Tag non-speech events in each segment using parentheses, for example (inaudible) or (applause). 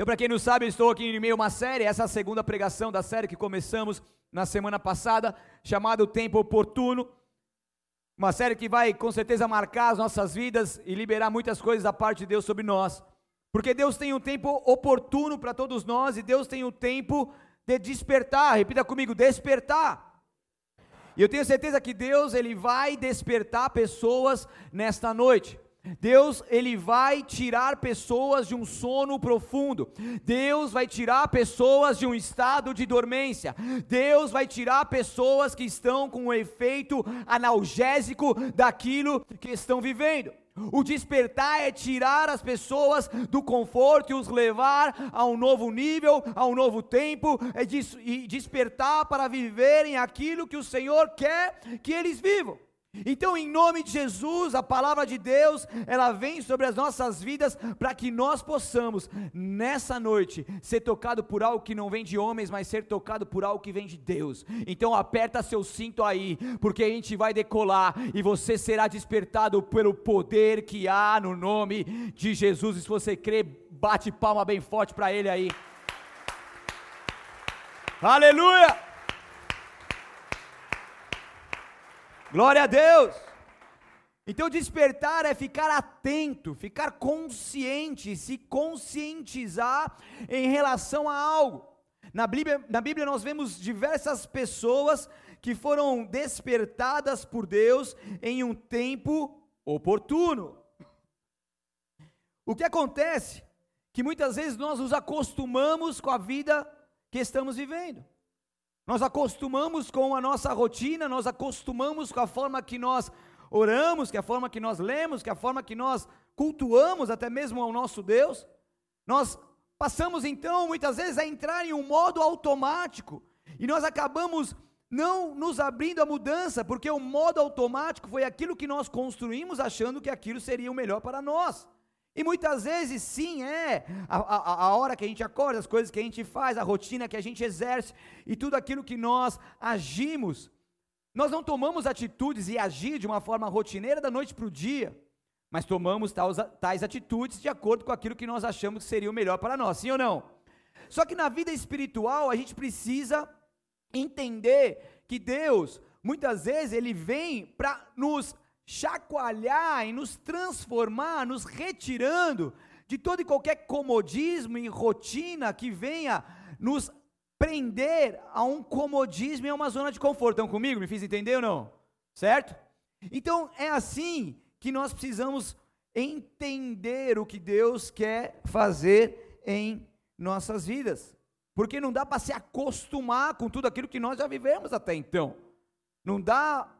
Então, para quem não sabe, eu estou aqui em meio a uma série, essa é a segunda pregação da série que começamos na semana passada, chamada O Tempo Oportuno. Uma série que vai com certeza marcar as nossas vidas e liberar muitas coisas da parte de Deus sobre nós. Porque Deus tem um tempo oportuno para todos nós e Deus tem um tempo de despertar. Repita comigo: despertar. E eu tenho certeza que Deus ele vai despertar pessoas nesta noite. Deus, ele vai tirar pessoas de um sono profundo. Deus vai tirar pessoas de um estado de dormência. Deus vai tirar pessoas que estão com o efeito analgésico daquilo que estão vivendo. O despertar é tirar as pessoas do conforto e os levar a um novo nível, a um novo tempo, é e despertar para viverem aquilo que o Senhor quer que eles vivam. Então, em nome de Jesus, a palavra de Deus, ela vem sobre as nossas vidas para que nós possamos, nessa noite, ser tocado por algo que não vem de homens, mas ser tocado por algo que vem de Deus. Então, aperta seu cinto aí, porque a gente vai decolar e você será despertado pelo poder que há no nome de Jesus. E se você crê, bate palma bem forte para Ele aí. Aleluia! Glória a Deus! Então, despertar é ficar atento, ficar consciente, se conscientizar em relação a algo. Na Bíblia, na Bíblia, nós vemos diversas pessoas que foram despertadas por Deus em um tempo oportuno. O que acontece? Que muitas vezes nós nos acostumamos com a vida que estamos vivendo. Nós acostumamos com a nossa rotina, nós acostumamos com a forma que nós oramos, que a forma que nós lemos, que a forma que nós cultuamos até mesmo ao nosso Deus. Nós passamos então muitas vezes a entrar em um modo automático e nós acabamos não nos abrindo à mudança, porque o modo automático foi aquilo que nós construímos achando que aquilo seria o melhor para nós. E muitas vezes, sim, é a, a, a, hora que a gente acorda, as coisas que a gente faz, a rotina que a gente exerce e tudo aquilo que nós agimos. Nós não tomamos atitudes e agir de uma forma rotineira da noite para o dia, mas tomamos tais, tais atitudes de acordo com aquilo que nós achamos que seria o melhor para nós, sim ou não? Só que na vida espiritual a gente precisa entender que Deus, muitas vezes, Ele vem para nos chacoalhar e nos transformar, nos retirando de todo e qualquer comodismo e rotina que venha nos prender a um comodismo e a uma zona de conforto. Estão comigo? Me fiz entender ou não? Certo? Então é assim que nós precisamos entender o que Deus quer fazer em nossas vidas. Porque não dá para se acostumar com tudo aquilo que nós já vivemos até então. Não dá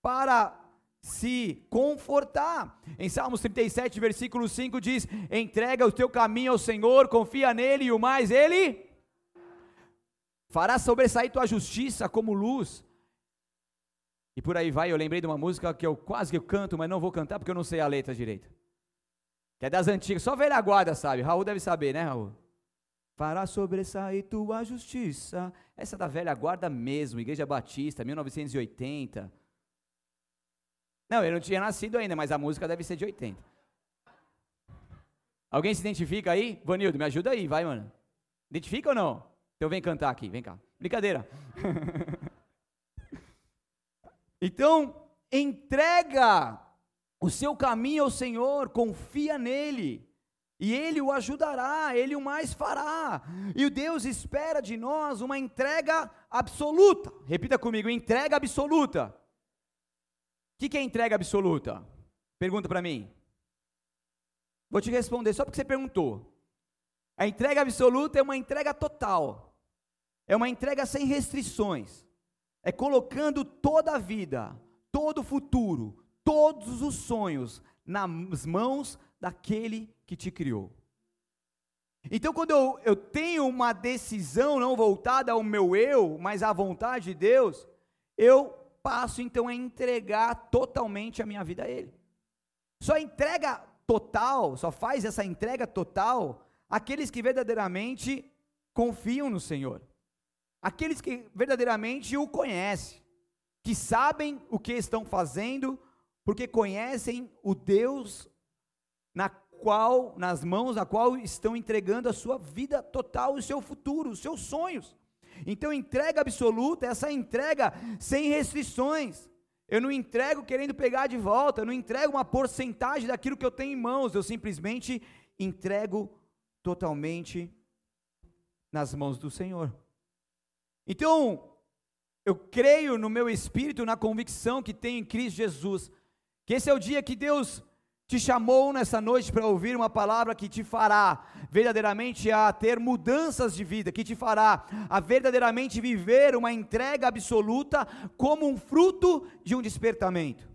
para se confortar. Em Salmos 37, versículo 5 diz: Entrega o teu caminho ao Senhor, confia nele e o mais ele fará sobressair tua justiça como luz. E por aí vai, eu lembrei de uma música que eu quase que eu canto, mas não vou cantar porque eu não sei a letra direita. Que é das antigas, só velha guarda sabe. Raul deve saber, né, Raul? Fará sobressair tua justiça. Essa é da velha guarda mesmo, Igreja Batista, 1980. Não, eu não tinha nascido ainda, mas a música deve ser de 80. Alguém se identifica aí? Vanildo, me ajuda aí, vai, mano. Identifica ou não? Então vem cantar aqui, vem cá. Brincadeira. (laughs) então, entrega o seu caminho ao Senhor, confia nele. E Ele o ajudará, Ele o mais fará. E o Deus espera de nós uma entrega absoluta. Repita comigo: entrega absoluta que, que é entrega absoluta? Pergunta para mim. Vou te responder só porque você perguntou. A entrega absoluta é uma entrega total. É uma entrega sem restrições. É colocando toda a vida, todo o futuro, todos os sonhos nas mãos daquele que te criou. Então, quando eu, eu tenho uma decisão não voltada ao meu eu, mas à vontade de Deus, eu passo então a entregar totalmente a minha vida a Ele. Só entrega total, só faz essa entrega total aqueles que verdadeiramente confiam no Senhor, aqueles que verdadeiramente o conhecem, que sabem o que estão fazendo, porque conhecem o Deus na qual, nas mãos a qual estão entregando a sua vida total, o seu futuro, os seus sonhos. Então, entrega absoluta, essa entrega sem restrições. Eu não entrego querendo pegar de volta, eu não entrego uma porcentagem daquilo que eu tenho em mãos, eu simplesmente entrego totalmente nas mãos do Senhor. Então, eu creio no meu espírito, na convicção que tenho em Cristo Jesus, que esse é o dia que Deus te chamou nessa noite para ouvir uma palavra que te fará verdadeiramente a ter mudanças de vida, que te fará a verdadeiramente viver uma entrega absoluta como um fruto de um despertamento.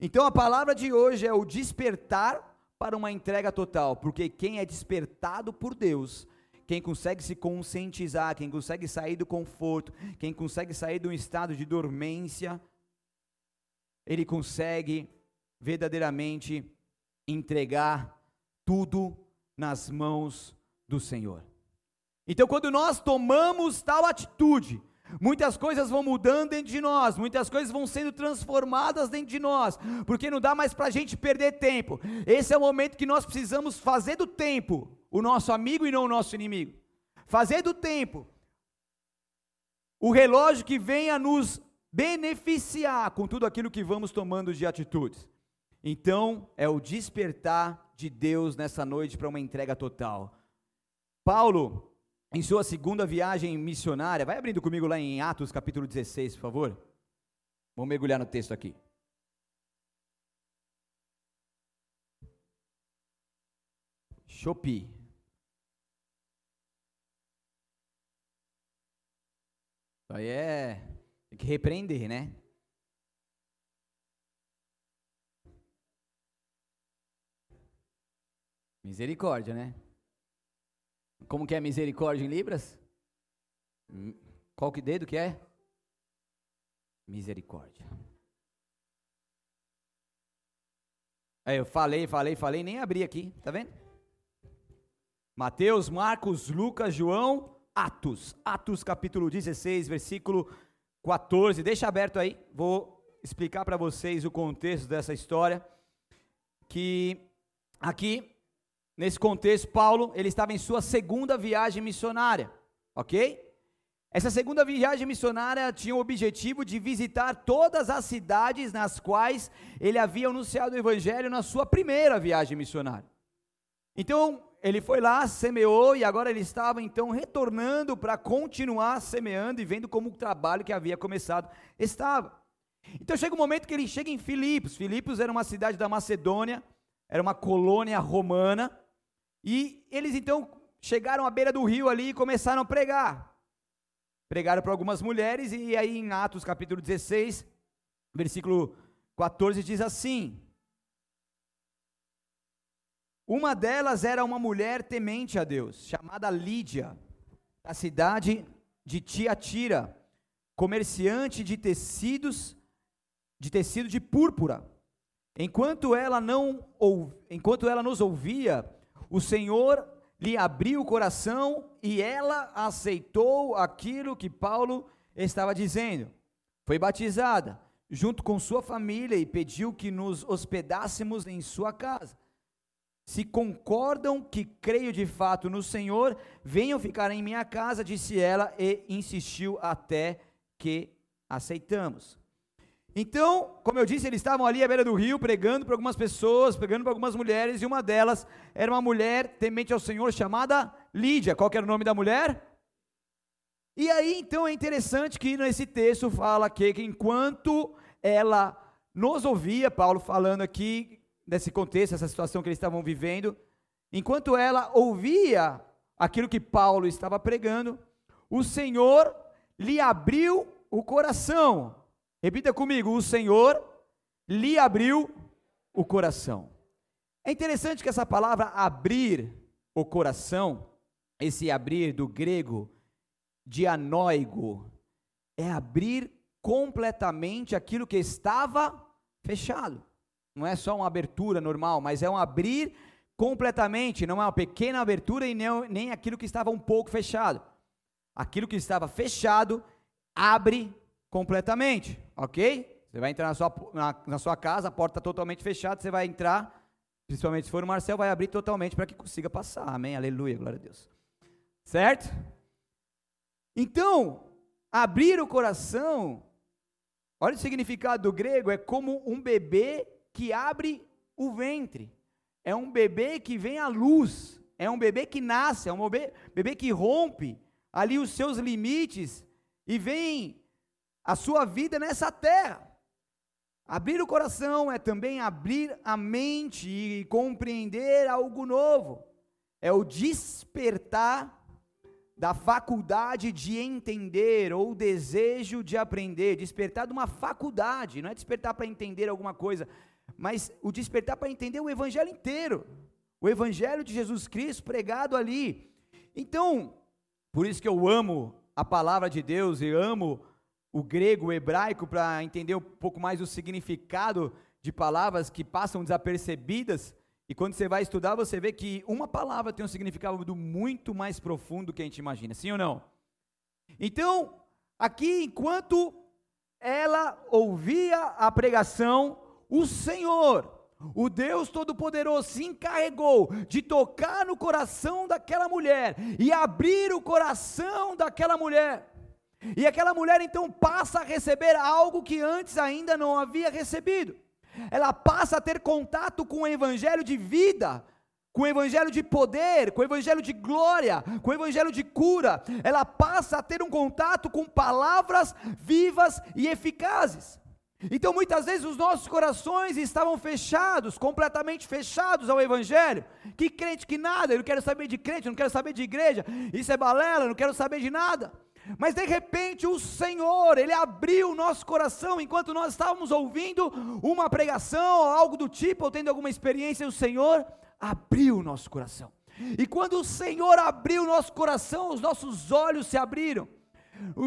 Então a palavra de hoje é o despertar para uma entrega total, porque quem é despertado por Deus, quem consegue se conscientizar, quem consegue sair do conforto, quem consegue sair de um estado de dormência, ele consegue verdadeiramente entregar tudo nas mãos do Senhor. Então, quando nós tomamos tal atitude, muitas coisas vão mudando dentro de nós, muitas coisas vão sendo transformadas dentro de nós, porque não dá mais para a gente perder tempo. Esse é o momento que nós precisamos fazer do tempo o nosso amigo e não o nosso inimigo. Fazer do tempo o relógio que venha nos beneficiar com tudo aquilo que vamos tomando de atitudes. Então, é o despertar de Deus nessa noite para uma entrega total. Paulo, em sua segunda viagem missionária, vai abrindo comigo lá em Atos capítulo 16, por favor. Vamos mergulhar no texto aqui. Chopi. Isso aí é. Tem que repreender, né? Misericórdia, né? Como que é misericórdia em Libras? Qual que dedo que é? Misericórdia. Aí eu falei, falei, falei, nem abri aqui, tá vendo? Mateus, Marcos, Lucas, João, Atos. Atos capítulo 16, versículo 14. Deixa aberto aí, vou explicar para vocês o contexto dessa história. Que aqui Nesse contexto, Paulo, ele estava em sua segunda viagem missionária, ok? Essa segunda viagem missionária tinha o objetivo de visitar todas as cidades nas quais ele havia anunciado o evangelho na sua primeira viagem missionária. Então, ele foi lá, semeou e agora ele estava então retornando para continuar semeando e vendo como o trabalho que havia começado estava. Então chega um momento que ele chega em Filipos. Filipos era uma cidade da Macedônia, era uma colônia romana. E eles então chegaram à beira do rio ali e começaram a pregar. Pregaram para algumas mulheres, e aí em Atos capítulo 16, versículo 14, diz assim: Uma delas era uma mulher temente a Deus, chamada Lídia, da cidade de Tiatira, comerciante de tecidos, de tecido de púrpura. Enquanto ela não enquanto ela nos ouvia, o Senhor lhe abriu o coração e ela aceitou aquilo que Paulo estava dizendo. Foi batizada junto com sua família e pediu que nos hospedássemos em sua casa. Se concordam que creio de fato no Senhor, venham ficar em minha casa, disse ela e insistiu até que aceitamos. Então, como eu disse, eles estavam ali à beira do rio pregando para algumas pessoas, pregando para algumas mulheres, e uma delas era uma mulher temente ao Senhor chamada Lídia. Qual era o nome da mulher? E aí, então, é interessante que nesse texto fala que, que enquanto ela nos ouvia, Paulo falando aqui nesse contexto, essa situação que eles estavam vivendo, enquanto ela ouvia aquilo que Paulo estava pregando, o Senhor lhe abriu o coração. Repita comigo: o Senhor lhe abriu o coração. É interessante que essa palavra abrir o coração, esse abrir do grego dianóigo, é abrir completamente aquilo que estava fechado. Não é só uma abertura normal, mas é um abrir completamente, não é uma pequena abertura e nem, nem aquilo que estava um pouco fechado. Aquilo que estava fechado abre completamente, ok? Você vai entrar na sua, na, na sua casa, a porta está totalmente fechada, você vai entrar, Principalmente se for o Marcel, vai abrir totalmente para que consiga passar. Amém? Aleluia, glória a Deus. Certo? Então, abrir o coração, olha o significado do grego, é como um bebê que abre o ventre. É um bebê que vem à luz. É um bebê que nasce, é um bebê, bebê que rompe ali os seus limites e vem a sua vida nessa terra. Abrir o coração é também abrir a mente e compreender algo novo. É o despertar da faculdade de entender ou desejo de aprender, despertar de uma faculdade, não é despertar para entender alguma coisa, mas o despertar para entender o evangelho inteiro. O evangelho de Jesus Cristo pregado ali. Então, por isso que eu amo a palavra de Deus e amo o grego, o hebraico, para entender um pouco mais o significado de palavras que passam desapercebidas. E quando você vai estudar, você vê que uma palavra tem um significado muito mais profundo que a gente imagina, sim ou não? Então, aqui, enquanto ela ouvia a pregação, o Senhor, o Deus Todo-Poderoso, se encarregou de tocar no coração daquela mulher e abrir o coração daquela mulher. E aquela mulher então passa a receber algo que antes ainda não havia recebido. Ela passa a ter contato com o evangelho de vida, com o evangelho de poder, com o evangelho de glória, com o evangelho de cura. Ela passa a ter um contato com palavras vivas e eficazes. Então muitas vezes os nossos corações estavam fechados, completamente fechados ao Evangelho. Que crente que nada, eu não quero saber de crente, eu não quero saber de igreja, isso é balela, eu não quero saber de nada. Mas de repente o Senhor, Ele abriu o nosso coração enquanto nós estávamos ouvindo uma pregação ou algo do tipo, ou tendo alguma experiência, o Senhor abriu o nosso coração. E quando o Senhor abriu o nosso coração, os nossos olhos se abriram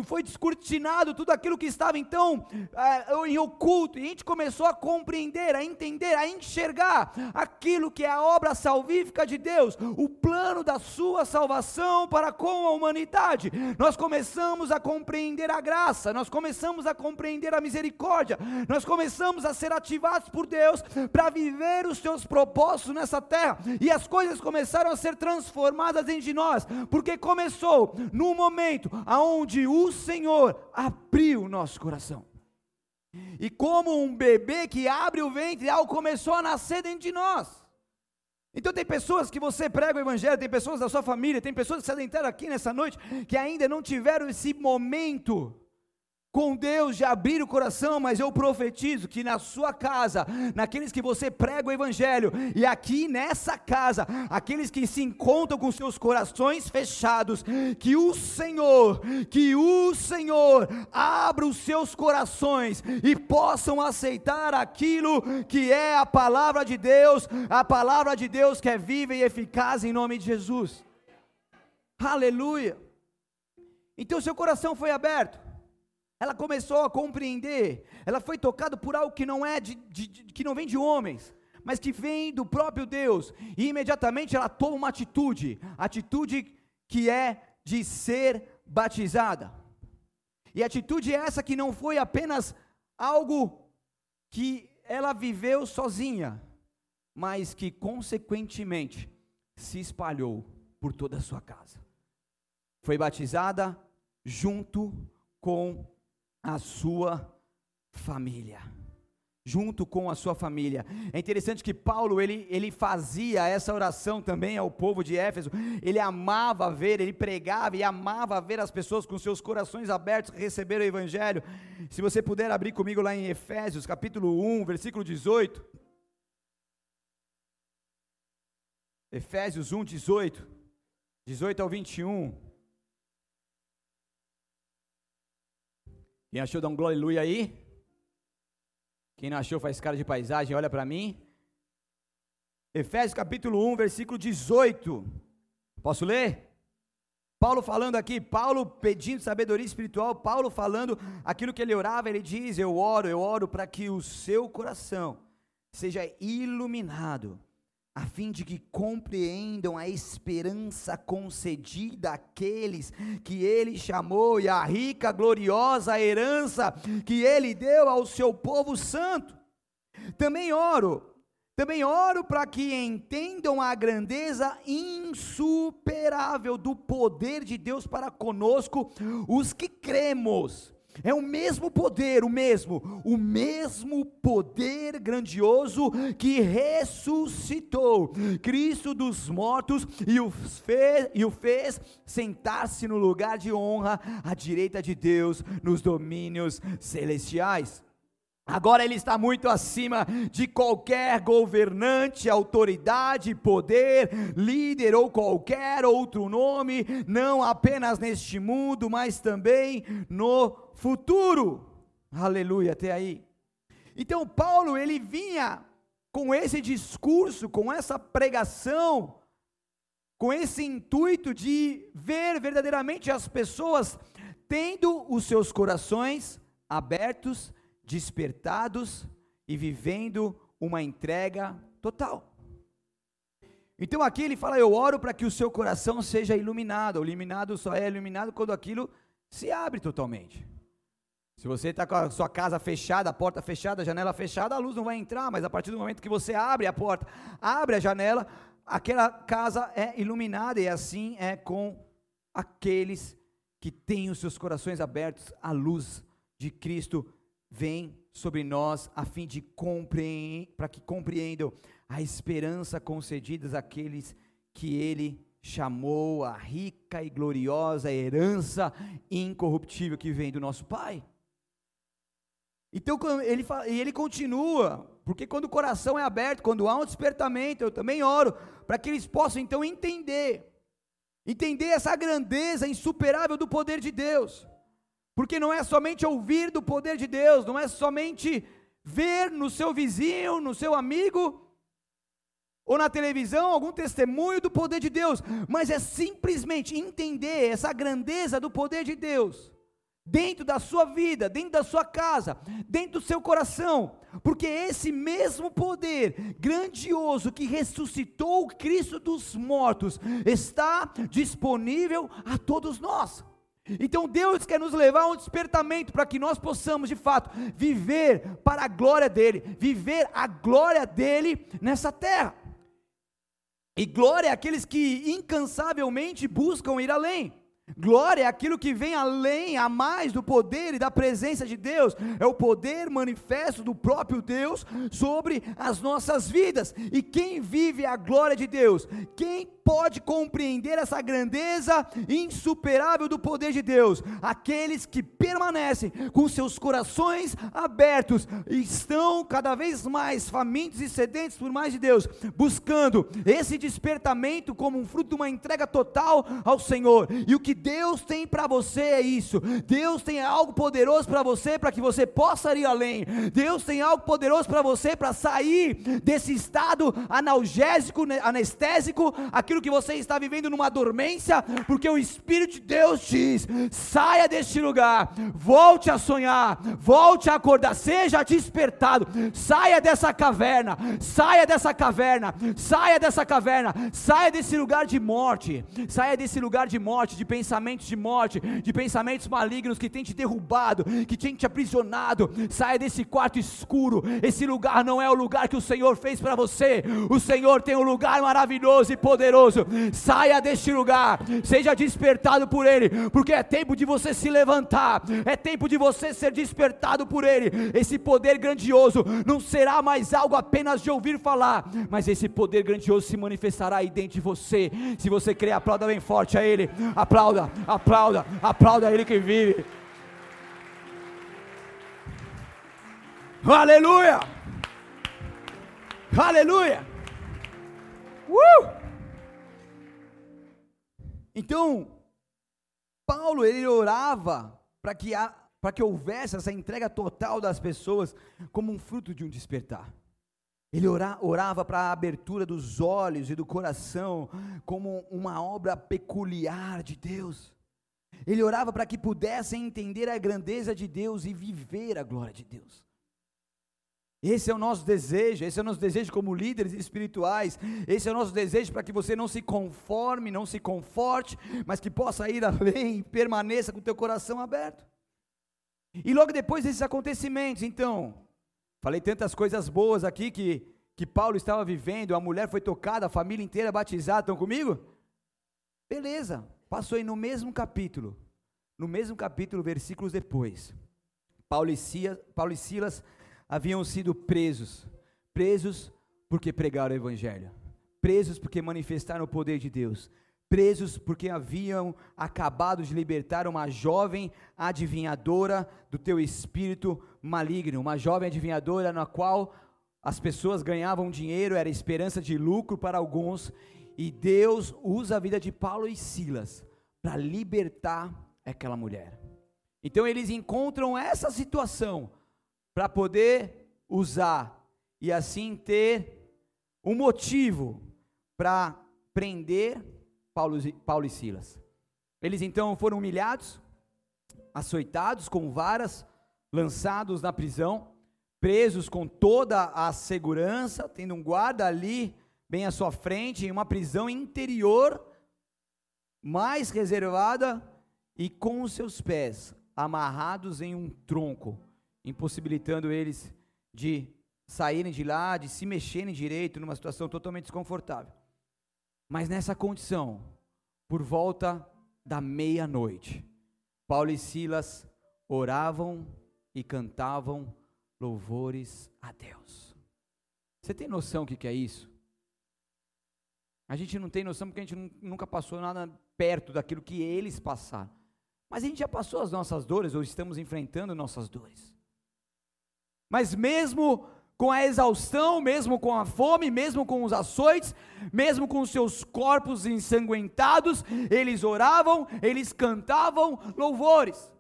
foi descortinado tudo aquilo que estava então é, em oculto, e a gente começou a compreender, a entender, a enxergar aquilo que é a obra salvífica de Deus, o plano da sua salvação para com a humanidade. Nós começamos a compreender a graça, nós começamos a compreender a misericórdia, nós começamos a ser ativados por Deus para viver os seus propósitos nessa terra, e as coisas começaram a ser transformadas dentro de nós, porque começou no momento aonde o Senhor abriu o nosso coração. E como um bebê que abre o ventre, algo começou a nascer dentro de nós. Então tem pessoas que você prega o evangelho, tem pessoas da sua família, tem pessoas que se adentraram aqui nessa noite que ainda não tiveram esse momento com Deus de abrir o coração, mas eu profetizo que na sua casa, naqueles que você prega o Evangelho, e aqui nessa casa, aqueles que se encontram com seus corações fechados, que o Senhor, que o Senhor abra os seus corações e possam aceitar aquilo que é a palavra de Deus, a palavra de Deus que é viva e eficaz em nome de Jesus. Aleluia. Então seu coração foi aberto ela começou a compreender, ela foi tocada por algo que não é de, de, de, que não vem de homens, mas que vem do próprio Deus. E imediatamente ela toma uma atitude, atitude que é de ser batizada. E atitude é essa que não foi apenas algo que ela viveu sozinha, mas que consequentemente se espalhou por toda a sua casa. Foi batizada junto com a sua família. Junto com a sua família. É interessante que Paulo ele, ele fazia essa oração também ao povo de Éfeso. Ele amava ver, ele pregava e amava ver as pessoas com seus corações abertos receber o Evangelho. Se você puder abrir comigo lá em Efésios, capítulo 1, versículo 18. Efésios 1, 18. 18 ao 21. Quem achou, dá um glória aleluia aí. Quem não achou, faz cara de paisagem, olha para mim. Efésios capítulo 1, versículo 18. Posso ler? Paulo falando aqui, Paulo pedindo sabedoria espiritual, Paulo falando aquilo que ele orava, ele diz: Eu oro, eu oro para que o seu coração seja iluminado a fim de que compreendam a esperança concedida àqueles que ele chamou e a rica, gloriosa herança que ele deu ao seu povo santo. Também oro, Também oro para que entendam a grandeza insuperável do poder de Deus para conosco, os que cremos. É o mesmo poder, o mesmo, o mesmo poder grandioso que ressuscitou Cristo dos mortos e o fez, fez sentar-se no lugar de honra à direita de Deus nos domínios celestiais. Agora ele está muito acima de qualquer governante, autoridade, poder, líder ou qualquer outro nome, não apenas neste mundo, mas também no futuro. Aleluia, até aí. Então Paulo, ele vinha com esse discurso, com essa pregação, com esse intuito de ver verdadeiramente as pessoas tendo os seus corações abertos despertados e vivendo uma entrega total. Então aqui ele fala: Eu oro para que o seu coração seja iluminado. O iluminado só é iluminado quando aquilo se abre totalmente. Se você está com a sua casa fechada, a porta fechada, a janela fechada, a luz não vai entrar, mas a partir do momento que você abre a porta, abre a janela, aquela casa é iluminada e assim é com aqueles que têm os seus corações abertos à luz de Cristo vem sobre nós a fim de para que compreendam a esperança concedida àqueles que ele chamou a rica e gloriosa herança incorruptível que vem do nosso Pai. Então ele, e ele continua, porque quando o coração é aberto, quando há um despertamento, eu também oro, para que eles possam então entender, entender essa grandeza insuperável do poder de Deus. Porque não é somente ouvir do poder de Deus, não é somente ver no seu vizinho, no seu amigo, ou na televisão algum testemunho do poder de Deus, mas é simplesmente entender essa grandeza do poder de Deus dentro da sua vida, dentro da sua casa, dentro do seu coração, porque esse mesmo poder grandioso que ressuscitou Cristo dos mortos está disponível a todos nós. Então Deus quer nos levar a um despertamento para que nós possamos, de fato, viver para a glória dEle, viver a glória dEle nessa terra. E glória é aqueles que incansavelmente buscam ir além. Glória é aquilo que vem além, a mais do poder e da presença de Deus, é o poder manifesto do próprio Deus sobre as nossas vidas. E quem vive a glória de Deus, quem pode compreender essa grandeza insuperável do poder de Deus? Aqueles que permanecem com seus corações abertos estão cada vez mais famintos e sedentos por mais de Deus, buscando esse despertamento como um fruto de uma entrega total ao Senhor. E o que Deus tem para você é isso. Deus tem algo poderoso para você para que você possa ir além. Deus tem algo poderoso para você para sair desse estado analgésico, anestésico, aquilo que você está vivendo numa dormência, porque o Espírito de Deus diz: saia deste lugar, volte a sonhar, volte a acordar, seja despertado, saia dessa caverna, saia dessa caverna, saia dessa caverna, saia desse lugar de morte, saia desse lugar de morte, de pensamento pensamentos de morte, de pensamentos malignos que tem te derrubado, que tem te aprisionado. Saia desse quarto escuro. Esse lugar não é o lugar que o Senhor fez para você. O Senhor tem um lugar maravilhoso e poderoso. Saia deste lugar. Seja despertado por Ele, porque é tempo de você se levantar. É tempo de você ser despertado por Ele. Esse poder grandioso não será mais algo apenas de ouvir falar, mas esse poder grandioso se manifestará aí dentro de você. Se você quer, aplauda bem forte a Ele. Aplauda aplauda, aplauda, aplauda Ele que vive. Aleluia! Aleluia! Uh! Então, Paulo ele orava para que, para que houvesse essa entrega total das pessoas como um fruto de um despertar. Ele orava para a abertura dos olhos e do coração, como uma obra peculiar de Deus. Ele orava para que pudessem entender a grandeza de Deus e viver a glória de Deus. Esse é o nosso desejo, esse é o nosso desejo como líderes espirituais, esse é o nosso desejo para que você não se conforme, não se conforte, mas que possa ir (laughs) além e permaneça com o teu coração aberto. E logo depois desses acontecimentos, então, Falei tantas coisas boas aqui que que Paulo estava vivendo, a mulher foi tocada, a família inteira batizada, estão comigo? Beleza, passou aí no mesmo capítulo, no mesmo capítulo, versículos depois, Paulo e, Silas, Paulo e Silas haviam sido presos, presos porque pregaram o evangelho, presos porque manifestaram o poder de Deus, presos porque haviam acabado de libertar uma jovem adivinhadora do teu espírito maligno, uma jovem adivinhadora na qual as pessoas ganhavam dinheiro, era esperança de lucro para alguns, e Deus usa a vida de Paulo e Silas para libertar aquela mulher. Então eles encontram essa situação para poder usar e assim ter um motivo para prender Paulo, Paulo e Silas. Eles então foram humilhados, açoitados com varas, lançados na prisão, presos com toda a segurança, tendo um guarda ali bem à sua frente, em uma prisão interior, mais reservada, e com os seus pés amarrados em um tronco, impossibilitando eles de saírem de lá, de se mexerem direito, numa situação totalmente desconfortável. Mas nessa condição, por volta da meia-noite, Paulo e Silas oravam e cantavam louvores a Deus. Você tem noção do que, é isso? A gente não tem noção porque a gente nunca passou nada perto daquilo que eles passaram. Mas a gente já passou as nossas dores ou estamos enfrentando nossas dores. Mas mesmo com a exaustão, mesmo com a fome, mesmo com os açoites, mesmo com os seus corpos ensanguentados, eles oravam, eles cantavam louvores.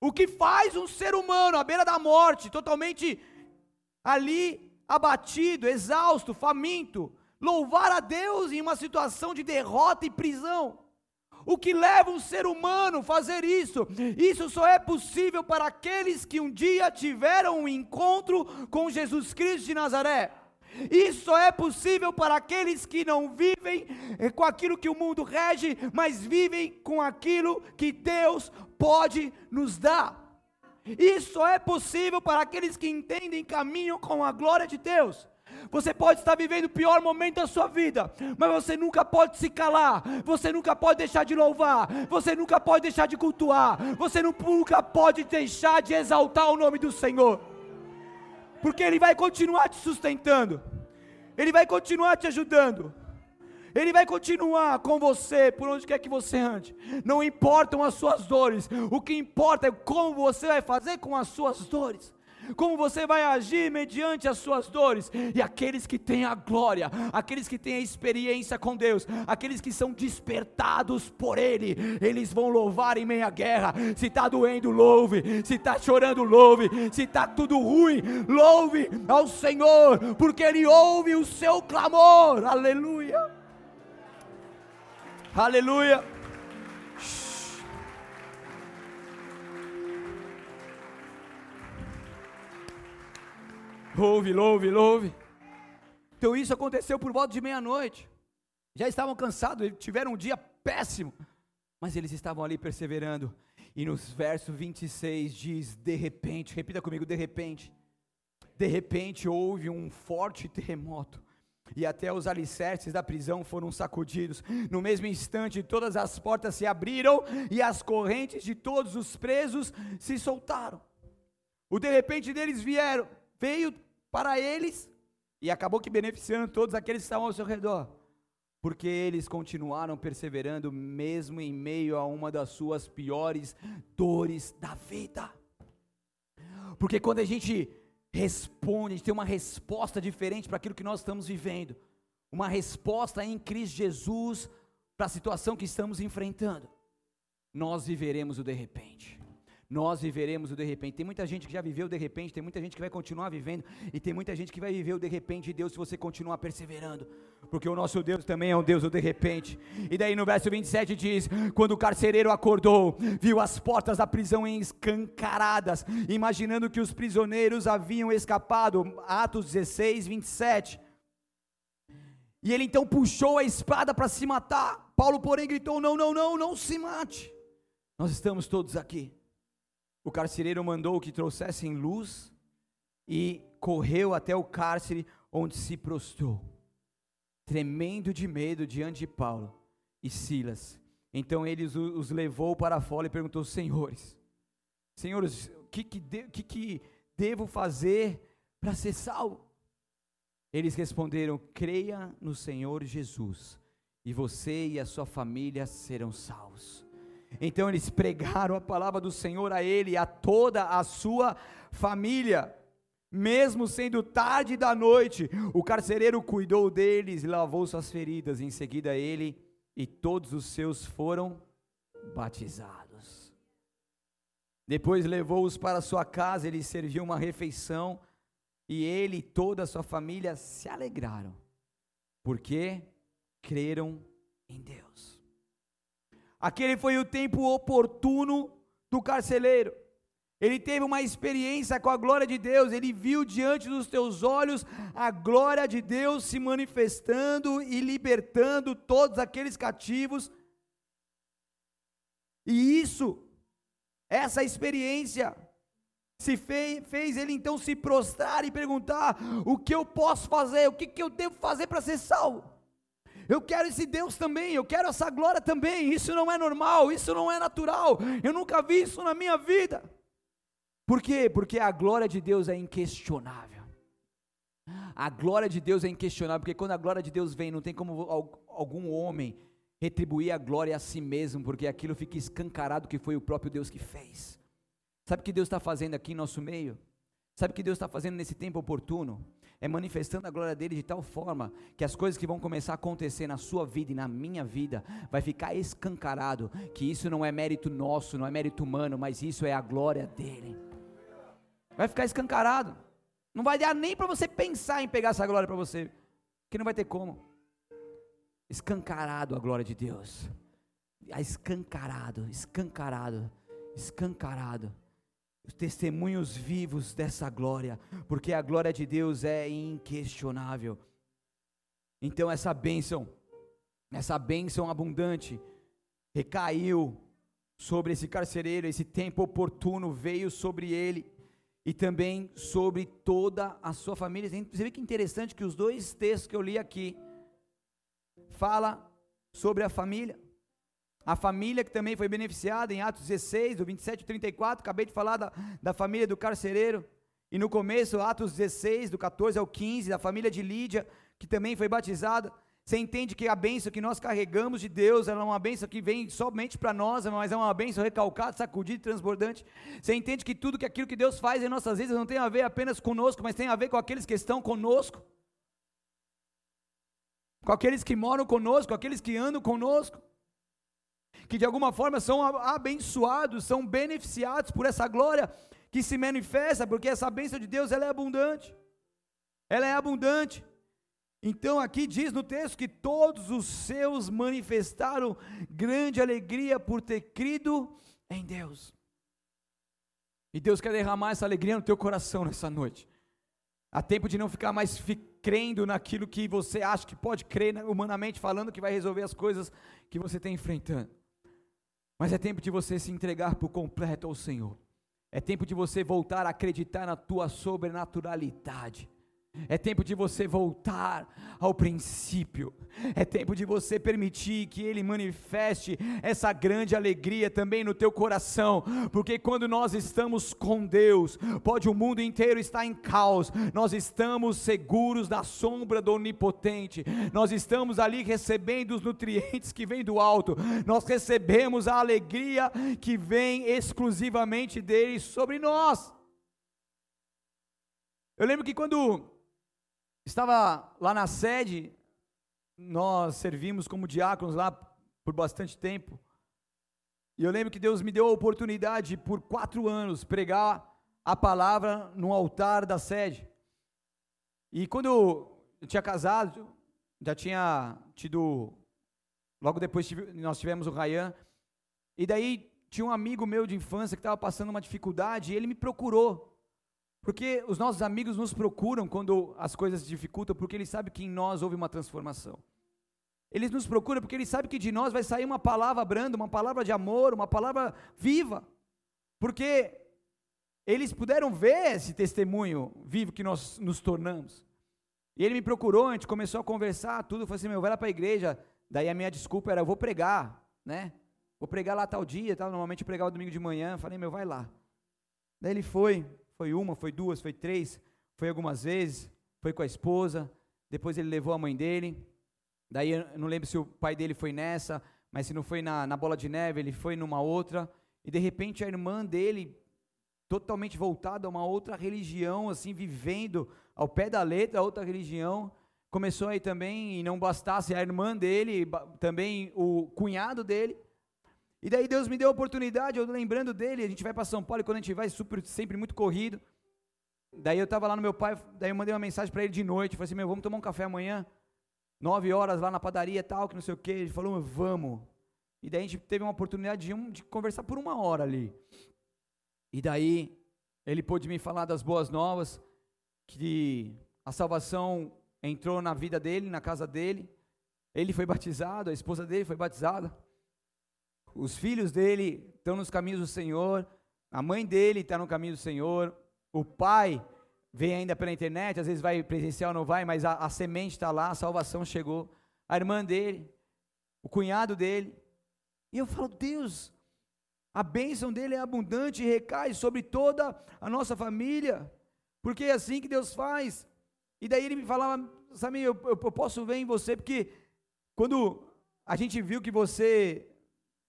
O que faz um ser humano à beira da morte, totalmente ali abatido, exausto, faminto, louvar a Deus em uma situação de derrota e prisão? O que leva um ser humano a fazer isso? Isso só é possível para aqueles que um dia tiveram um encontro com Jesus Cristo de Nazaré. Isso só é possível para aqueles que não vivem eh, com aquilo que o mundo rege, mas vivem com aquilo que Deus pode nos dar. Isso só é possível para aqueles que entendem e caminham com a glória de Deus. Você pode estar vivendo o pior momento da sua vida, mas você nunca pode se calar, você nunca pode deixar de louvar, você nunca pode deixar de cultuar, você nunca pode deixar de exaltar o nome do Senhor, porque Ele vai continuar te sustentando, Ele vai continuar te ajudando. Ele vai continuar com você por onde quer que você ande. Não importam as suas dores, o que importa é como você vai fazer com as suas dores como você vai agir mediante as suas dores. E aqueles que têm a glória, aqueles que têm a experiência com Deus, aqueles que são despertados por Ele, eles vão louvar em meia guerra. Se está doendo, louve. Se está chorando, louve. Se está tudo ruim, louve ao Senhor, porque Ele ouve o seu clamor. Aleluia. Aleluia. Louve, louve, louve. Então isso aconteceu por volta de meia-noite. Já estavam cansados, tiveram um dia péssimo. Mas eles estavam ali perseverando. E nos versos 26 diz: de repente, repita comigo, de repente. De repente houve um forte terremoto e até os alicerces da prisão foram sacudidos. No mesmo instante, todas as portas se abriram e as correntes de todos os presos se soltaram. O de repente deles vieram, veio para eles e acabou que beneficiando todos aqueles que estavam ao seu redor, porque eles continuaram perseverando mesmo em meio a uma das suas piores dores da vida. Porque quando a gente responde, a gente tem uma resposta diferente para aquilo que nós estamos vivendo, uma resposta em Cristo Jesus para a situação que estamos enfrentando, nós viveremos o de repente nós viveremos o de repente. Tem muita gente que já viveu o de repente, tem muita gente que vai continuar vivendo, e tem muita gente que vai viver o de repente de Deus se você continuar perseverando, porque o nosso Deus também é um Deus do de repente. E daí no verso 27 diz: Quando o carcereiro acordou, viu as portas da prisão escancaradas, imaginando que os prisioneiros haviam escapado. Atos 16, 27. E ele então puxou a espada para se matar. Paulo, porém, gritou: Não, não, não, não se mate. Nós estamos todos aqui. O carcereiro mandou que trouxessem luz e correu até o cárcere, onde se prostrou, tremendo de medo diante de Paulo e Silas. Então ele os levou para fora e perguntou: Senhores, senhores, o que, que, de, que, que devo fazer para ser salvo? Eles responderam: Creia no Senhor Jesus, e você e a sua família serão salvos. Então eles pregaram a palavra do Senhor a ele e a toda a sua família. Mesmo sendo tarde da noite, o carcereiro cuidou deles e lavou suas feridas. Em seguida, ele e todos os seus foram batizados. Depois levou-os para sua casa, ele serviu uma refeição e ele e toda a sua família se alegraram, porque creram em Deus. Aquele foi o tempo oportuno do carcereiro. Ele teve uma experiência com a glória de Deus, ele viu diante dos teus olhos a glória de Deus se manifestando e libertando todos aqueles cativos. E isso, essa experiência, se fez, fez ele então se prostrar e perguntar: o que eu posso fazer, o que, que eu devo fazer para ser salvo? Eu quero esse Deus também, eu quero essa glória também. Isso não é normal, isso não é natural. Eu nunca vi isso na minha vida. Por quê? Porque a glória de Deus é inquestionável. A glória de Deus é inquestionável, porque quando a glória de Deus vem, não tem como algum homem retribuir a glória a si mesmo, porque aquilo fica escancarado que foi o próprio Deus que fez. Sabe o que Deus está fazendo aqui em nosso meio? Sabe o que Deus está fazendo nesse tempo oportuno? É manifestando a glória dele de tal forma que as coisas que vão começar a acontecer na sua vida e na minha vida vai ficar escancarado que isso não é mérito nosso, não é mérito humano, mas isso é a glória dele. Vai ficar escancarado. Não vai dar nem para você pensar em pegar essa glória para você, que não vai ter como. Escancarado a glória de Deus. Escancarado, escancarado, escancarado. Os testemunhos vivos dessa glória, porque a glória de Deus é inquestionável. Então essa bênção, essa bênção abundante, recaiu sobre esse carcereiro, esse tempo oportuno veio sobre ele e também sobre toda a sua família. Você vê que interessante que os dois textos que eu li aqui fala sobre a família. A família que também foi beneficiada em Atos 16, do 27 ao 34, acabei de falar da, da família do carcereiro. E no começo, Atos 16, do 14 ao 15, da família de Lídia, que também foi batizada. Você entende que a bênção que nós carregamos de Deus, ela é uma bênção que vem somente para nós, mas é uma bênção recalcada, sacudida transbordante. Você entende que tudo que aquilo que Deus faz em nossas vidas não tem a ver apenas conosco, mas tem a ver com aqueles que estão conosco. Com aqueles que moram conosco, com aqueles que andam conosco. Que de alguma forma são abençoados, são beneficiados por essa glória que se manifesta, porque essa bênção de Deus ela é abundante. Ela é abundante. Então aqui diz no texto que todos os seus manifestaram grande alegria por ter crido em Deus. E Deus quer derramar essa alegria no teu coração nessa noite. Há tempo de não ficar mais crendo naquilo que você acha que pode crer, humanamente falando, que vai resolver as coisas que você está enfrentando. Mas é tempo de você se entregar por completo ao Senhor. É tempo de você voltar a acreditar na tua sobrenaturalidade. É tempo de você voltar ao princípio. É tempo de você permitir que Ele manifeste essa grande alegria também no teu coração, porque quando nós estamos com Deus, pode o mundo inteiro estar em caos, nós estamos seguros da sombra do Onipotente, nós estamos ali recebendo os nutrientes que vêm do alto, nós recebemos a alegria que vem exclusivamente dele sobre nós. Eu lembro que quando Estava lá na sede, nós servimos como diáconos lá por bastante tempo. E eu lembro que Deus me deu a oportunidade por quatro anos pregar a palavra no altar da sede. E quando eu tinha casado, já tinha tido. Logo depois nós tivemos o Rayan. E daí tinha um amigo meu de infância que estava passando uma dificuldade e ele me procurou. Porque os nossos amigos nos procuram quando as coisas dificultam, porque eles sabem que em nós houve uma transformação. Eles nos procuram porque eles sabem que de nós vai sair uma palavra branda, uma palavra de amor, uma palavra viva. Porque eles puderam ver esse testemunho vivo que nós nos tornamos. E ele me procurou, a gente começou a conversar, tudo, falei assim, meu, vai lá para a igreja. Daí a minha desculpa era, eu vou pregar, né? Vou pregar lá tal dia, tal. normalmente eu pregava domingo de manhã, falei, meu, vai lá. Daí ele foi, foi uma, foi duas, foi três, foi algumas vezes, foi com a esposa, depois ele levou a mãe dele, daí eu não lembro se o pai dele foi nessa, mas se não foi na, na bola de neve, ele foi numa outra, e de repente a irmã dele, totalmente voltada a uma outra religião, assim, vivendo ao pé da letra, outra religião, começou aí também, e não bastasse a irmã dele, também o cunhado dele, e daí Deus me deu a oportunidade, eu lembrando dele, a gente vai para São Paulo e quando a gente vai super, sempre muito corrido. Daí eu estava lá no meu pai, daí eu mandei uma mensagem para ele de noite, falei assim, meu, vamos tomar um café amanhã, nove horas lá na padaria tal, que não sei o que. Ele falou, vamos. E daí a gente teve uma oportunidade de, um, de conversar por uma hora ali. E daí ele pôde me falar das boas novas, que a salvação entrou na vida dele, na casa dele. Ele foi batizado, a esposa dele foi batizada os filhos dele estão nos caminhos do Senhor, a mãe dele está no caminho do Senhor, o pai vem ainda pela internet, às vezes vai presencial, não vai, mas a, a semente está lá, a salvação chegou, a irmã dele, o cunhado dele, e eu falo, Deus, a bênção dele é abundante e recai sobre toda a nossa família, porque é assim que Deus faz. E daí ele me falava, sabe, eu, eu, eu posso ver em você, porque quando a gente viu que você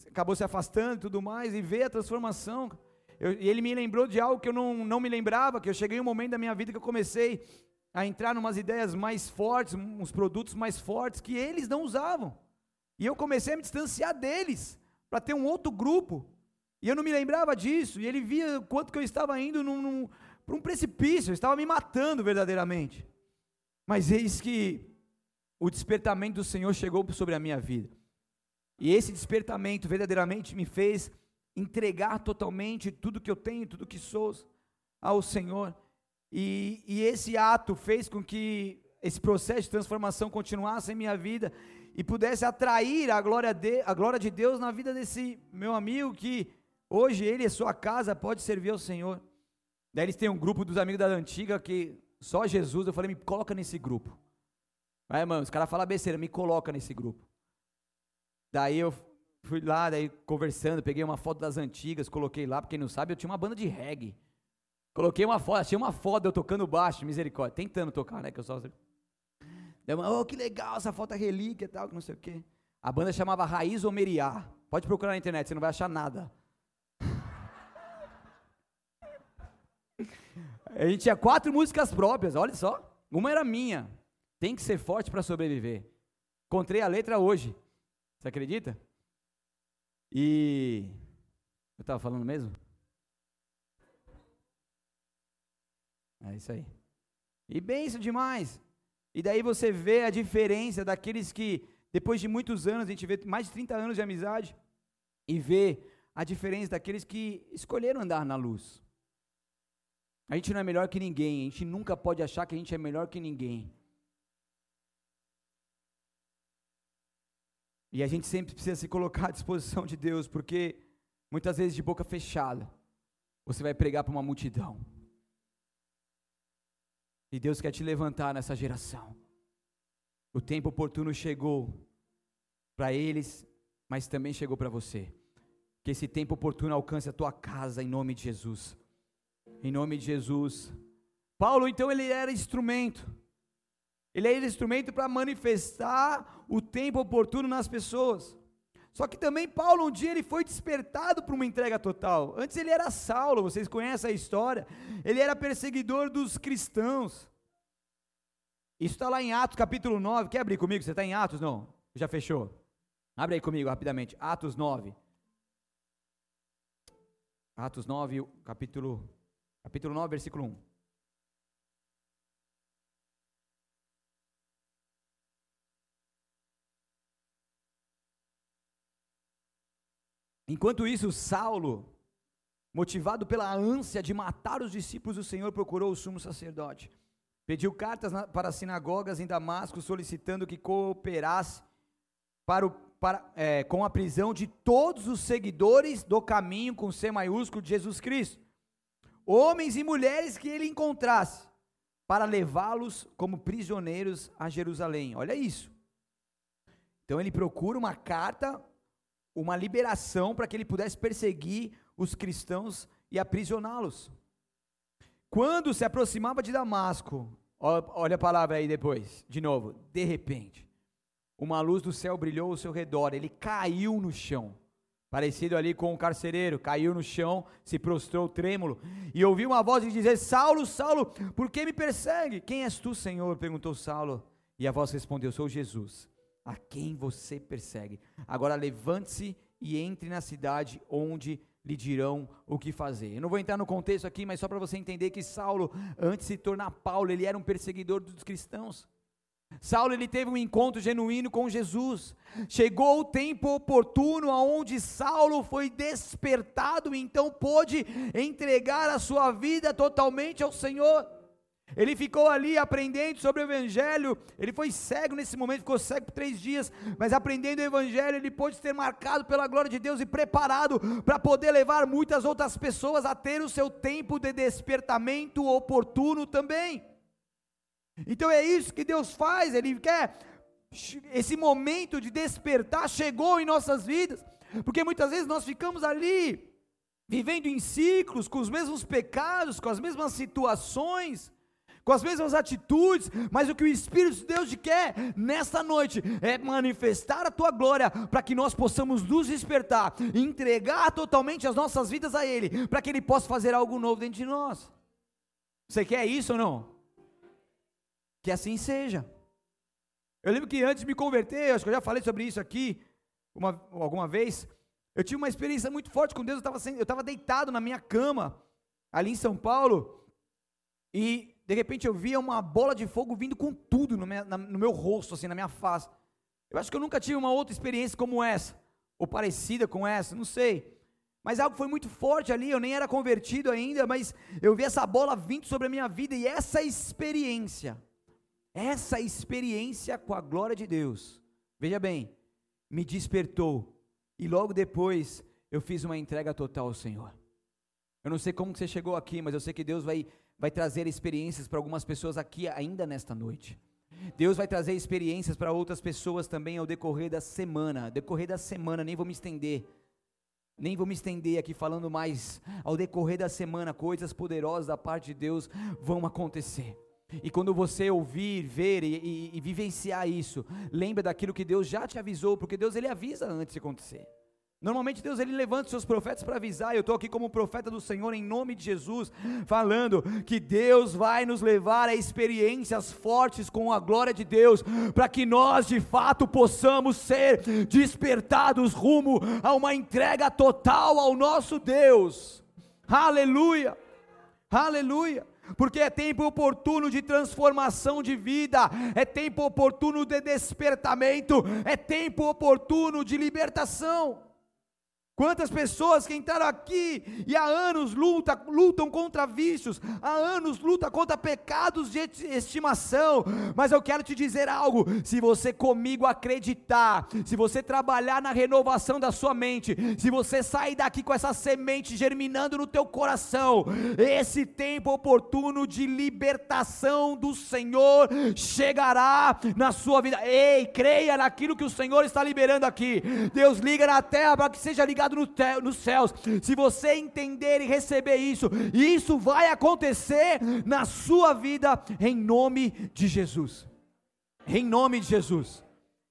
acabou se afastando e tudo mais, e ver a transformação. Eu, e ele me lembrou de algo que eu não, não me lembrava, que eu cheguei um momento da minha vida que eu comecei a entrar em umas ideias mais fortes, uns produtos mais fortes que eles não usavam. E eu comecei a me distanciar deles, para ter um outro grupo. E eu não me lembrava disso, e ele via quanto que eu estava indo para um precipício, eu estava me matando verdadeiramente. Mas eis que o despertamento do Senhor chegou sobre a minha vida. E esse despertamento verdadeiramente me fez entregar totalmente tudo que eu tenho, tudo que sou ao Senhor. E, e esse ato fez com que esse processo de transformação continuasse em minha vida e pudesse atrair a glória, de, a glória de Deus na vida desse meu amigo que hoje ele e sua casa pode servir ao Senhor. Daí eles têm um grupo dos amigos da antiga que só Jesus, eu falei, me coloca nesse grupo. Vai, irmão, os caras falam besteira, me coloca nesse grupo. Daí eu fui lá, daí conversando, peguei uma foto das antigas, coloquei lá, porque quem não sabe, eu tinha uma banda de reggae. Coloquei uma foto, achei uma foto eu tocando baixo, misericórdia, tentando tocar, né, que eu só... Daí, oh, que legal, essa foto é relíquia e tal, que não sei o quê. A banda chamava Raiz Omeriá. Pode procurar na internet, você não vai achar nada. A gente tinha quatro músicas próprias, olha só. Uma era minha. Tem que ser forte para sobreviver. Encontrei a letra hoje. Você acredita? E. Eu estava falando mesmo? É isso aí. E benção demais. E daí você vê a diferença daqueles que, depois de muitos anos, a gente vê mais de 30 anos de amizade, e vê a diferença daqueles que escolheram andar na luz. A gente não é melhor que ninguém, a gente nunca pode achar que a gente é melhor que ninguém. E a gente sempre precisa se colocar à disposição de Deus, porque muitas vezes de boca fechada, você vai pregar para uma multidão. E Deus quer te levantar nessa geração. O tempo oportuno chegou para eles, mas também chegou para você. Que esse tempo oportuno alcance a tua casa em nome de Jesus. Em nome de Jesus. Paulo, então, ele era instrumento. Ele é instrumento para manifestar o tempo oportuno nas pessoas. Só que também Paulo um dia ele foi despertado para uma entrega total. Antes ele era Saulo, vocês conhecem a história. Ele era perseguidor dos cristãos. Isso está lá em Atos capítulo 9. Quer abrir comigo? Você está em Atos? Não? Já fechou? Abre aí comigo rapidamente. Atos 9. Atos 9, capítulo, capítulo 9, versículo 1. Enquanto isso, Saulo, motivado pela ânsia de matar os discípulos do Senhor, procurou o sumo sacerdote. Pediu cartas na, para as sinagogas em Damasco, solicitando que cooperasse para o, para, é, com a prisão de todos os seguidores do caminho com C maiúsculo de Jesus Cristo, homens e mulheres que ele encontrasse. para levá-los como prisioneiros a Jerusalém. Olha isso. Então ele procura uma carta, uma liberação para que ele pudesse perseguir os cristãos e aprisioná-los. Quando se aproximava de Damasco, olha a palavra aí depois, de novo, de repente, uma luz do céu brilhou ao seu redor, ele caiu no chão, parecido ali com um carcereiro, caiu no chão, se prostrou trêmulo, e ouviu uma voz dizer: Saulo, Saulo, por que me persegue? Quem és tu, Senhor? perguntou Saulo, e a voz respondeu: Sou Jesus, a quem você persegue. Agora levante-se e entre na cidade onde lhe dirão o que fazer. Eu não vou entrar no contexto aqui, mas só para você entender que Saulo, antes de se tornar Paulo, ele era um perseguidor dos cristãos. Saulo ele teve um encontro genuíno com Jesus. Chegou o tempo oportuno aonde Saulo foi despertado e então pôde entregar a sua vida totalmente ao Senhor. Ele ficou ali aprendendo sobre o Evangelho. Ele foi cego nesse momento, ficou cego por três dias, mas aprendendo o Evangelho, ele pôde ser marcado pela glória de Deus e preparado para poder levar muitas outras pessoas a ter o seu tempo de despertamento oportuno também. Então é isso que Deus faz, Ele quer. Esse momento de despertar chegou em nossas vidas, porque muitas vezes nós ficamos ali, vivendo em ciclos, com os mesmos pecados, com as mesmas situações, com as mesmas atitudes, mas o que o Espírito de Deus te quer nesta noite é manifestar a tua glória, para que nós possamos nos despertar, entregar totalmente as nossas vidas a Ele, para que Ele possa fazer algo novo dentro de nós. Você quer isso ou não? Que assim seja. Eu lembro que antes de me converter, acho que eu já falei sobre isso aqui uma, alguma vez. Eu tive uma experiência muito forte com Deus. Eu estava deitado na minha cama, ali em São Paulo, e de repente eu via uma bola de fogo vindo com tudo no, meu, no meu rosto, assim, na minha face. Eu acho que eu nunca tive uma outra experiência como essa, ou parecida com essa, não sei. Mas algo foi muito forte ali, eu nem era convertido ainda, mas eu vi essa bola vindo sobre a minha vida e essa experiência, essa experiência com a glória de Deus, veja bem, me despertou e logo depois eu fiz uma entrega total ao Senhor. Eu não sei como você chegou aqui, mas eu sei que Deus vai vai trazer experiências para algumas pessoas aqui ainda nesta noite. Deus vai trazer experiências para outras pessoas também ao decorrer da semana. Decorrer da semana, nem vou me estender. Nem vou me estender aqui falando mais. Ao decorrer da semana, coisas poderosas da parte de Deus vão acontecer. E quando você ouvir, ver e, e, e vivenciar isso, lembra daquilo que Deus já te avisou, porque Deus ele avisa antes de acontecer. Normalmente Deus ele levanta seus profetas para avisar, eu estou aqui como profeta do Senhor em nome de Jesus, falando que Deus vai nos levar a experiências fortes com a glória de Deus, para que nós de fato possamos ser despertados rumo a uma entrega total ao nosso Deus. Aleluia! Aleluia! Porque é tempo oportuno de transformação de vida, é tempo oportuno de despertamento, é tempo oportuno de libertação. Quantas pessoas que entraram aqui e há anos luta, lutam contra vícios, há anos lutam contra pecados de estimação, mas eu quero te dizer algo: se você comigo acreditar, se você trabalhar na renovação da sua mente, se você sair daqui com essa semente germinando no teu coração, esse tempo oportuno de libertação do Senhor chegará na sua vida. Ei, creia naquilo que o Senhor está liberando aqui. Deus liga na terra para que seja ligado no te, nos céus. Se você entender e receber isso, isso vai acontecer na sua vida, em nome de Jesus. Em nome de Jesus.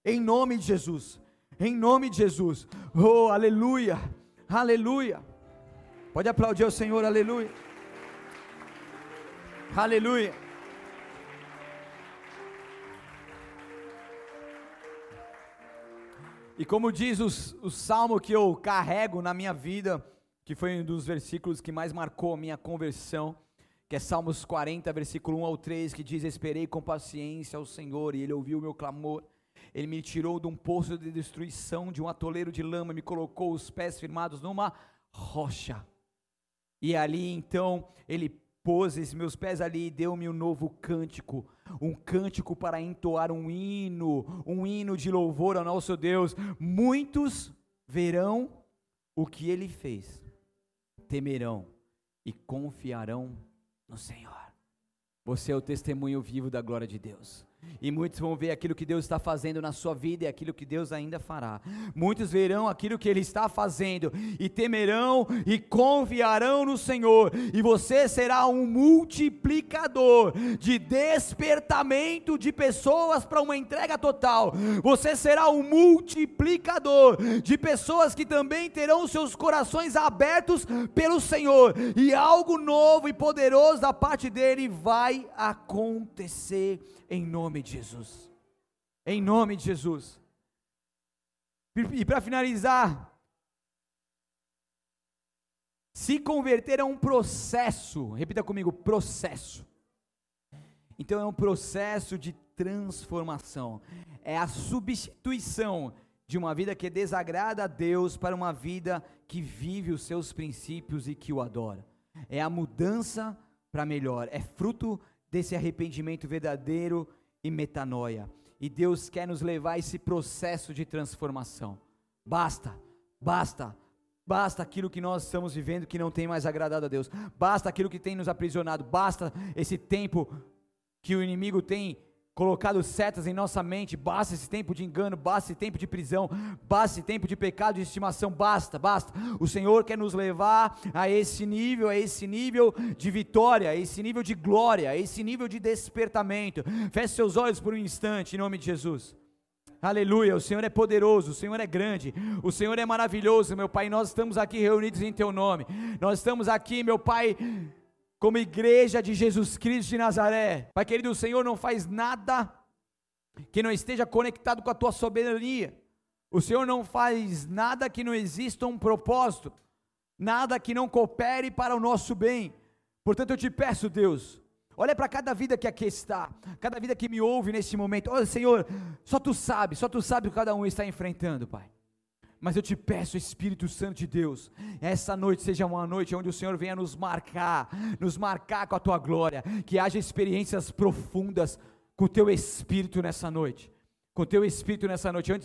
Em nome de Jesus. Em nome de Jesus. Oh, aleluia. Aleluia. Pode aplaudir ao Senhor, aleluia. Aleluia. E como diz os, o salmo que eu carrego na minha vida, que foi um dos versículos que mais marcou a minha conversão, que é Salmos 40, versículo 1 ao 3, que diz: Esperei com paciência ao Senhor, e Ele ouviu o meu clamor. Ele me tirou de um poço de destruição, de um atoleiro de lama, me colocou os pés firmados numa rocha. E ali então Ele pôs meus pés ali e deu-me um novo cântico, um cântico para entoar um hino, um hino de louvor ao nosso Deus. Muitos verão o que ele fez, temerão e confiarão no Senhor. Você é o testemunho vivo da glória de Deus. E muitos vão ver aquilo que Deus está fazendo na sua vida e aquilo que Deus ainda fará. Muitos verão aquilo que Ele está fazendo e temerão e confiarão no Senhor. E você será um multiplicador de despertamento de pessoas para uma entrega total. Você será um multiplicador de pessoas que também terão seus corações abertos pelo Senhor. E algo novo e poderoso da parte dele vai acontecer em nome de Jesus. Em nome de Jesus. E para finalizar, se converter é um processo, repita comigo, processo. Então é um processo de transformação, é a substituição de uma vida que desagrada a Deus para uma vida que vive os seus princípios e que o adora. É a mudança para melhor, é fruto desse arrependimento verdadeiro e metanoia. E Deus quer nos levar a esse processo de transformação. Basta, basta, basta aquilo que nós estamos vivendo que não tem mais agradado a Deus. Basta aquilo que tem nos aprisionado. Basta esse tempo que o inimigo tem colocado setas em nossa mente, basta esse tempo de engano, basta esse tempo de prisão, basta esse tempo de pecado de estimação, basta, basta. O Senhor quer nos levar a esse nível, a esse nível de vitória, a esse nível de glória, a esse nível de despertamento. Feche seus olhos por um instante, em nome de Jesus. Aleluia, o Senhor é poderoso, o Senhor é grande, o Senhor é maravilhoso, meu Pai. Nós estamos aqui reunidos em Teu nome, nós estamos aqui, meu Pai, como igreja de Jesus Cristo de Nazaré. Pai querido, o Senhor não faz nada que não esteja conectado com a tua soberania. O Senhor não faz nada que não exista um propósito, nada que não coopere para o nosso bem. Portanto, eu te peço, Deus, olha para cada vida que aqui está, cada vida que me ouve neste momento. Olha, Senhor, só tu sabe, só tu sabe o que cada um está enfrentando, Pai. Mas eu te peço, Espírito Santo de Deus, essa noite seja uma noite onde o Senhor venha nos marcar, nos marcar com a tua glória, que haja experiências profundas com o teu Espírito nessa noite, com o teu Espírito nessa noite. Antes